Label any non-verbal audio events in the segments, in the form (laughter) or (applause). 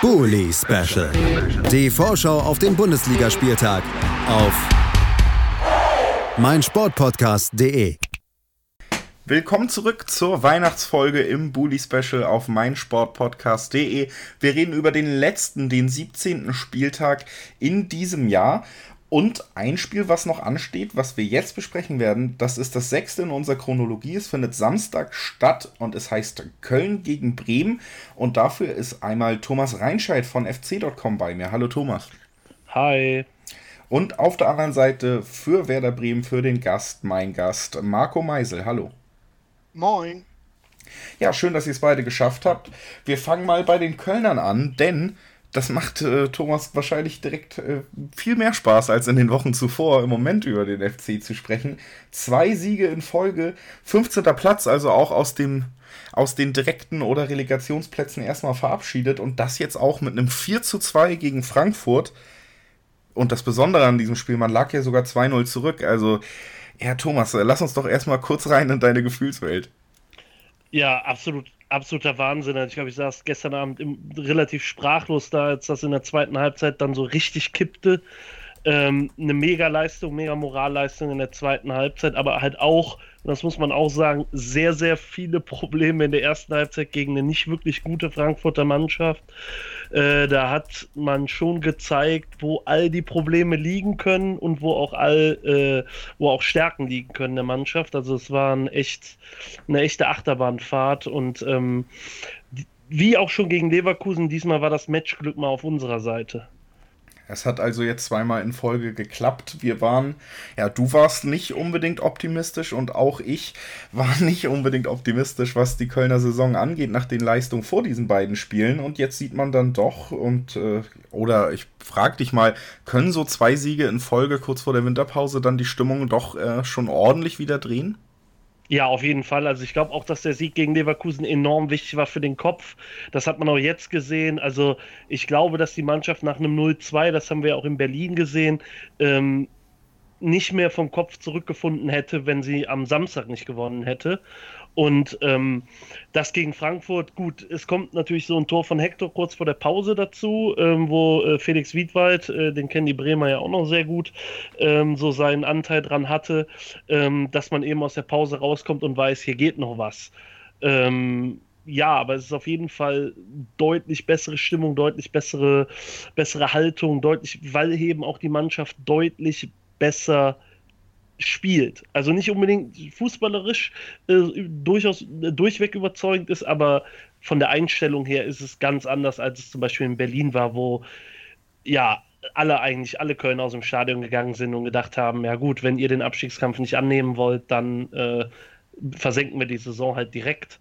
Bully Special. Die Vorschau auf den Bundesligaspieltag auf meinsportpodcast.de. Willkommen zurück zur Weihnachtsfolge im Bully Special auf meinsportpodcast.de. Wir reden über den letzten, den 17. Spieltag in diesem Jahr. Und ein Spiel, was noch ansteht, was wir jetzt besprechen werden, das ist das sechste in unserer Chronologie. Es findet Samstag statt und es heißt Köln gegen Bremen. Und dafür ist einmal Thomas Reinscheid von fc.com bei mir. Hallo Thomas. Hi. Und auf der anderen Seite für Werder Bremen, für den Gast, mein Gast, Marco Meisel. Hallo. Moin. Ja, schön, dass ihr es beide geschafft habt. Wir fangen mal bei den Kölnern an, denn das macht äh, Thomas wahrscheinlich direkt äh, viel mehr Spaß als in den Wochen zuvor, im Moment über den FC zu sprechen. Zwei Siege in Folge, 15. Platz, also auch aus dem aus den direkten oder Relegationsplätzen erstmal verabschiedet und das jetzt auch mit einem 4 zu 2 gegen Frankfurt. Und das Besondere an diesem Spiel, man lag ja sogar 2-0 zurück. Also, ja, Thomas, lass uns doch erstmal kurz rein in deine Gefühlswelt. Ja, absolut absoluter Wahnsinn. Also ich glaube, ich saß gestern Abend im, relativ sprachlos da, als das in der zweiten Halbzeit dann so richtig kippte. Ähm, eine Mega-Leistung, Mega-Moralleistung in der zweiten Halbzeit, aber halt auch, das muss man auch sagen, sehr, sehr viele (laughs) Probleme in der ersten Halbzeit gegen eine nicht wirklich gute Frankfurter Mannschaft. Äh, da hat man schon gezeigt, wo all die Probleme liegen können und wo auch all, äh, wo auch Stärken liegen können der Mannschaft. Also es war ein echt, eine echte Achterbahnfahrt und ähm, wie auch schon gegen Leverkusen, diesmal war das Matchglück mal auf unserer Seite. Es hat also jetzt zweimal in Folge geklappt. Wir waren, ja, du warst nicht unbedingt optimistisch und auch ich (laughs) war nicht unbedingt optimistisch, was die Kölner Saison angeht, nach den Leistungen vor diesen beiden Spielen. Und jetzt sieht man dann doch, und, äh, oder ich frag dich mal, können so zwei Siege in Folge kurz vor der Winterpause dann die Stimmung doch äh, schon ordentlich wieder drehen? Ja, auf jeden Fall. Also ich glaube auch, dass der Sieg gegen Leverkusen enorm wichtig war für den Kopf. Das hat man auch jetzt gesehen. Also ich glaube, dass die Mannschaft nach einem 0-2, das haben wir auch in Berlin gesehen, ähm, nicht mehr vom Kopf zurückgefunden hätte, wenn sie am Samstag nicht gewonnen hätte. Und ähm, das gegen Frankfurt, gut, es kommt natürlich so ein Tor von Hector kurz vor der Pause dazu, ähm, wo äh, Felix Wiedwald, äh, den kennen die Bremer ja auch noch sehr gut, ähm, so seinen Anteil dran hatte, ähm, dass man eben aus der Pause rauskommt und weiß, hier geht noch was. Ähm, ja, aber es ist auf jeden Fall deutlich bessere Stimmung, deutlich bessere, bessere Haltung, deutlich, weil eben auch die Mannschaft deutlich besser spielt. Also nicht unbedingt fußballerisch äh, durchaus äh, durchweg überzeugend ist, aber von der Einstellung her ist es ganz anders, als es zum Beispiel in Berlin war, wo ja alle eigentlich, alle Kölner aus dem Stadion gegangen sind und gedacht haben, ja gut, wenn ihr den Abstiegskampf nicht annehmen wollt, dann äh, versenken wir die Saison halt direkt.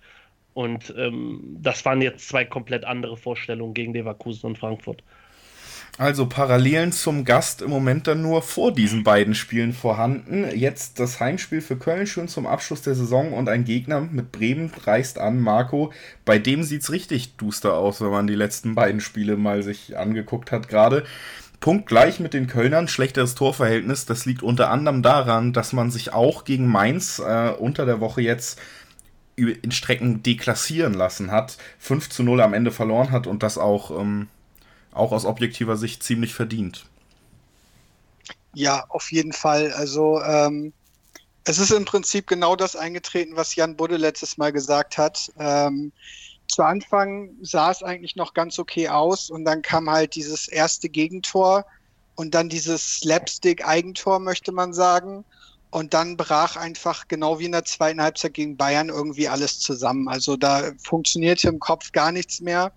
Und ähm, das waren jetzt zwei komplett andere Vorstellungen gegen Leverkusen und Frankfurt. Also Parallelen zum Gast im Moment dann nur vor diesen beiden Spielen vorhanden. Jetzt das Heimspiel für Köln schon zum Abschluss der Saison und ein Gegner mit Bremen reist an Marco. Bei dem sieht es richtig duster aus, wenn man die letzten beiden Spiele mal sich angeguckt hat gerade. Punkt gleich mit den Kölnern, schlechteres Torverhältnis. Das liegt unter anderem daran, dass man sich auch gegen Mainz äh, unter der Woche jetzt in Strecken deklassieren lassen hat, 5 zu 0 am Ende verloren hat und das auch ähm, auch aus objektiver Sicht ziemlich verdient. Ja, auf jeden Fall. Also ähm, es ist im Prinzip genau das eingetreten, was Jan Budde letztes Mal gesagt hat. Ähm, zu Anfang sah es eigentlich noch ganz okay aus und dann kam halt dieses erste Gegentor und dann dieses Slapstick-Eigentor, möchte man sagen. Und dann brach einfach genau wie in der zweiten Halbzeit gegen Bayern irgendwie alles zusammen. Also da funktionierte im Kopf gar nichts mehr.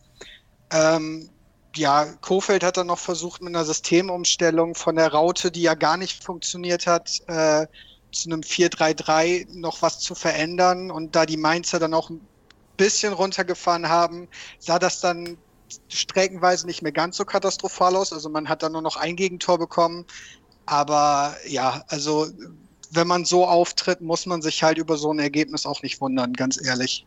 Ähm, ja, Kofeld hat dann noch versucht mit einer Systemumstellung von der Raute, die ja gar nicht funktioniert hat, äh, zu einem 4-3-3 noch was zu verändern. Und da die Mainzer dann auch ein bisschen runtergefahren haben, sah das dann streckenweise nicht mehr ganz so katastrophal aus. Also man hat dann nur noch ein Gegentor bekommen. Aber ja, also wenn man so auftritt, muss man sich halt über so ein Ergebnis auch nicht wundern, ganz ehrlich.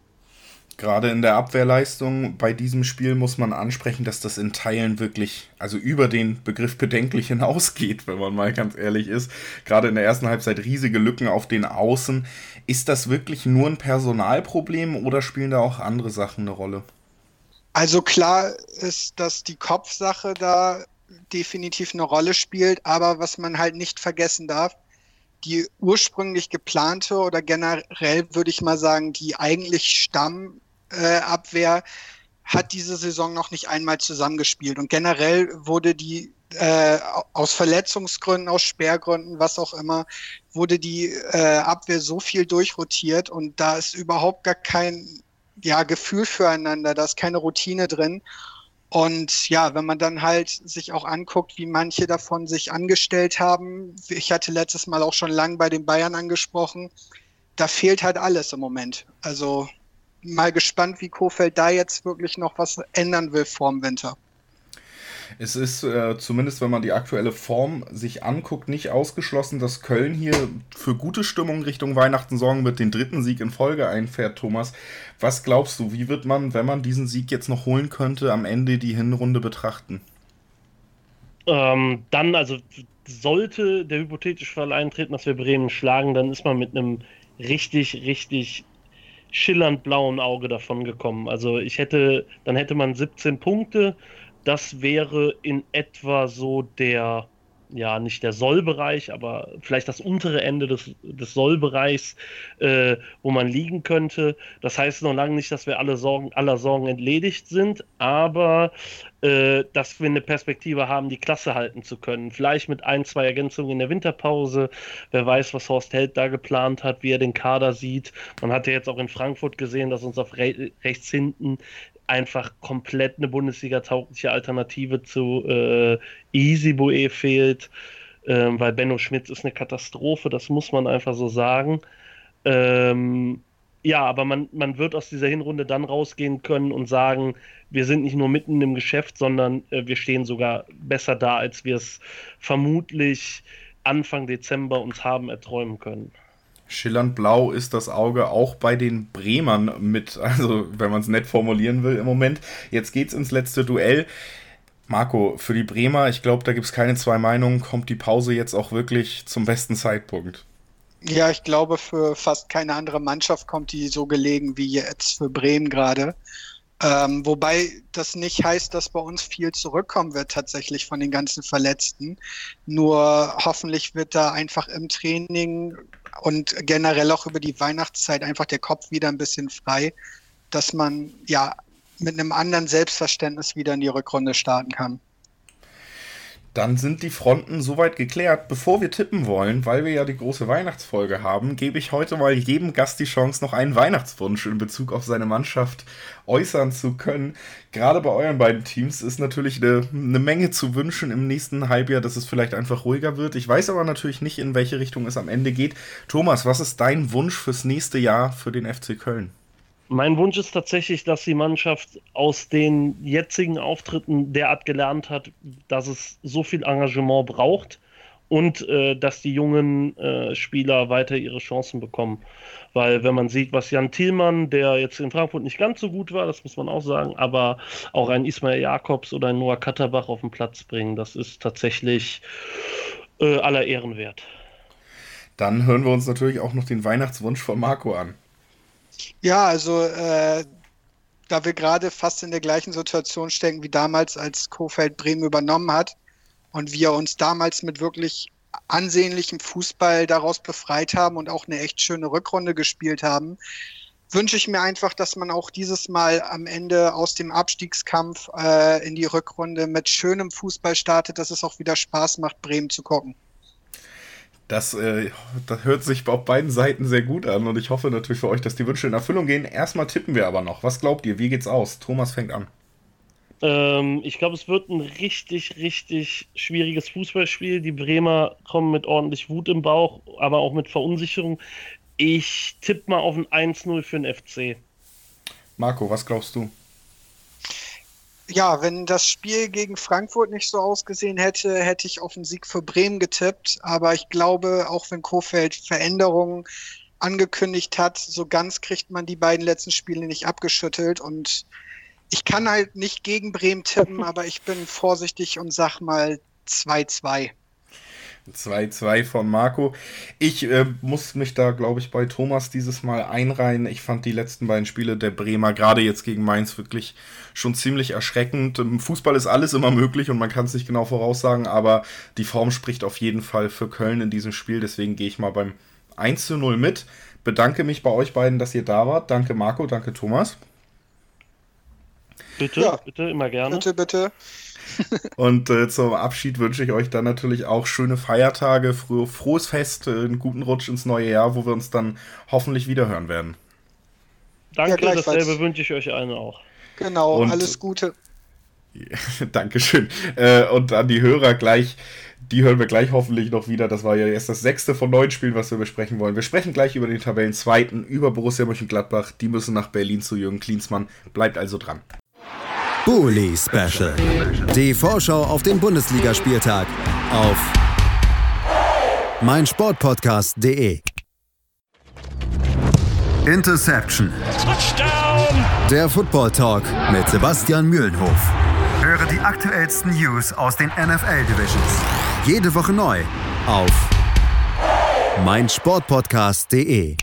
Gerade in der Abwehrleistung bei diesem Spiel muss man ansprechen, dass das in Teilen wirklich, also über den Begriff bedenklich (laughs) hinausgeht, wenn man mal ganz ehrlich ist. Gerade in der ersten Halbzeit riesige Lücken auf den Außen. Ist das wirklich nur ein Personalproblem oder spielen da auch andere Sachen eine Rolle? Also klar ist, dass die Kopfsache da definitiv eine Rolle spielt, aber was man halt nicht vergessen darf, die ursprünglich geplante oder generell würde ich mal sagen, die eigentlich Stammabwehr äh, hat diese Saison noch nicht einmal zusammengespielt. Und generell wurde die äh, aus Verletzungsgründen, aus Sperrgründen, was auch immer, wurde die äh, Abwehr so viel durchrotiert und da ist überhaupt gar kein ja, Gefühl füreinander, da ist keine Routine drin. Und ja, wenn man dann halt sich auch anguckt, wie manche davon sich angestellt haben, ich hatte letztes Mal auch schon lang bei den Bayern angesprochen, da fehlt halt alles im Moment. Also mal gespannt, wie Kofeld da jetzt wirklich noch was ändern will vorm Winter. Es ist äh, zumindest, wenn man die aktuelle Form sich anguckt, nicht ausgeschlossen, dass Köln hier für gute Stimmung Richtung Weihnachten sorgen wird, den dritten Sieg in Folge einfährt, Thomas. Was glaubst du, wie wird man, wenn man diesen Sieg jetzt noch holen könnte, am Ende die Hinrunde betrachten? Ähm, dann, also sollte der hypothetische Fall eintreten, dass wir Bremen schlagen, dann ist man mit einem richtig, richtig schillernd blauen Auge davon gekommen. Also ich hätte, dann hätte man 17 Punkte das wäre in etwa so der, ja, nicht der Sollbereich, aber vielleicht das untere Ende des, des Sollbereichs, äh, wo man liegen könnte. Das heißt noch lange nicht, dass wir alle Sorgen, aller Sorgen entledigt sind, aber äh, dass wir eine Perspektive haben, die Klasse halten zu können. Vielleicht mit ein, zwei Ergänzungen in der Winterpause. Wer weiß, was Horst Held da geplant hat, wie er den Kader sieht. Man hat ja jetzt auch in Frankfurt gesehen, dass uns auf re rechts hinten einfach komplett eine Bundesliga-taugliche Alternative zu äh, Easyboe fehlt, ähm, weil Benno Schmitz ist eine Katastrophe, das muss man einfach so sagen. Ähm, ja, aber man, man wird aus dieser Hinrunde dann rausgehen können und sagen, wir sind nicht nur mitten im Geschäft, sondern äh, wir stehen sogar besser da, als wir es vermutlich Anfang Dezember uns haben erträumen können. Schillernd blau ist das Auge auch bei den Bremern mit, (laughs) also wenn man es nett formulieren will im Moment. Jetzt geht's ins letzte Duell. Marco, für die Bremer, ich glaube, da gibt es keine zwei Meinungen, kommt die Pause jetzt auch wirklich zum besten Zeitpunkt. Ja, ich glaube, für fast keine andere Mannschaft kommt die so gelegen wie jetzt für Bremen gerade. Ähm, wobei das nicht heißt, dass bei uns viel zurückkommen wird tatsächlich von den ganzen Verletzten. Nur hoffentlich wird da einfach im Training und generell auch über die Weihnachtszeit einfach der Kopf wieder ein bisschen frei, dass man ja mit einem anderen Selbstverständnis wieder in die Rückrunde starten kann. Dann sind die Fronten soweit geklärt. Bevor wir tippen wollen, weil wir ja die große Weihnachtsfolge haben, gebe ich heute mal jedem Gast die Chance, noch einen Weihnachtswunsch in Bezug auf seine Mannschaft äußern zu können. Gerade bei euren beiden Teams ist natürlich eine, eine Menge zu wünschen im nächsten Halbjahr, dass es vielleicht einfach ruhiger wird. Ich weiß aber natürlich nicht, in welche Richtung es am Ende geht. Thomas, was ist dein Wunsch fürs nächste Jahr für den FC Köln? Mein Wunsch ist tatsächlich, dass die Mannschaft aus den jetzigen Auftritten derart gelernt hat, dass es so viel Engagement braucht und äh, dass die jungen äh, Spieler weiter ihre Chancen bekommen. Weil wenn man sieht, was Jan Thielmann, der jetzt in Frankfurt nicht ganz so gut war, das muss man auch sagen, aber auch ein Ismail Jakobs oder ein Noah Katterbach auf den Platz bringen, das ist tatsächlich äh, aller Ehren wert. Dann hören wir uns natürlich auch noch den Weihnachtswunsch von Marco an. Ja, also äh, da wir gerade fast in der gleichen Situation stecken wie damals, als Kofeld Bremen übernommen hat und wir uns damals mit wirklich ansehnlichem Fußball daraus befreit haben und auch eine echt schöne Rückrunde gespielt haben, wünsche ich mir einfach, dass man auch dieses Mal am Ende aus dem Abstiegskampf äh, in die Rückrunde mit schönem Fußball startet, dass es auch wieder Spaß macht, Bremen zu gucken. Das, äh, das hört sich auf beiden Seiten sehr gut an und ich hoffe natürlich für euch, dass die Wünsche in Erfüllung gehen. Erstmal tippen wir aber noch. Was glaubt ihr? Wie geht's aus? Thomas fängt an. Ähm, ich glaube, es wird ein richtig, richtig schwieriges Fußballspiel. Die Bremer kommen mit ordentlich Wut im Bauch, aber auch mit Verunsicherung. Ich tippe mal auf ein 1-0 für den FC. Marco, was glaubst du? Ja, wenn das Spiel gegen Frankfurt nicht so ausgesehen hätte, hätte ich auf einen Sieg für Bremen getippt. Aber ich glaube, auch wenn Kofeld Veränderungen angekündigt hat, so ganz kriegt man die beiden letzten Spiele nicht abgeschüttelt. Und ich kann halt nicht gegen Bremen tippen, (laughs) aber ich bin vorsichtig und sag mal 2-2. 2-2 von Marco. Ich äh, muss mich da, glaube ich, bei Thomas dieses Mal einreihen. Ich fand die letzten beiden Spiele der Bremer, gerade jetzt gegen Mainz, wirklich schon ziemlich erschreckend. Im Fußball ist alles immer möglich und man kann es nicht genau voraussagen, aber die Form spricht auf jeden Fall für Köln in diesem Spiel. Deswegen gehe ich mal beim 1 0 mit. Bedanke mich bei euch beiden, dass ihr da wart. Danke Marco, danke Thomas. Bitte, ja. bitte, immer gerne. Bitte, bitte. (laughs) Und äh, zum Abschied wünsche ich euch dann natürlich auch schöne Feiertage, fro frohes Fest, äh, einen guten Rutsch ins neue Jahr, wo wir uns dann hoffentlich wiederhören werden. Danke, ja, dasselbe wünsche ich euch allen auch. Genau, Und, alles Gute. (laughs) Dankeschön. Äh, und an die Hörer gleich, die hören wir gleich hoffentlich noch wieder. Das war ja erst das sechste von neun Spielen, was wir besprechen wollen. Wir sprechen gleich über den Tabellenzweiten, über Borussia Mönchengladbach. Die müssen nach Berlin zu Jürgen Klinsmann. Bleibt also dran. Bully Special. Die Vorschau auf den Bundesligaspieltag auf meinsportpodcast.de. Interception. Touchdown. Der Football Talk mit Sebastian Mühlenhof. Höre die aktuellsten News aus den NFL Divisions. Jede Woche neu auf meinsportpodcast.de.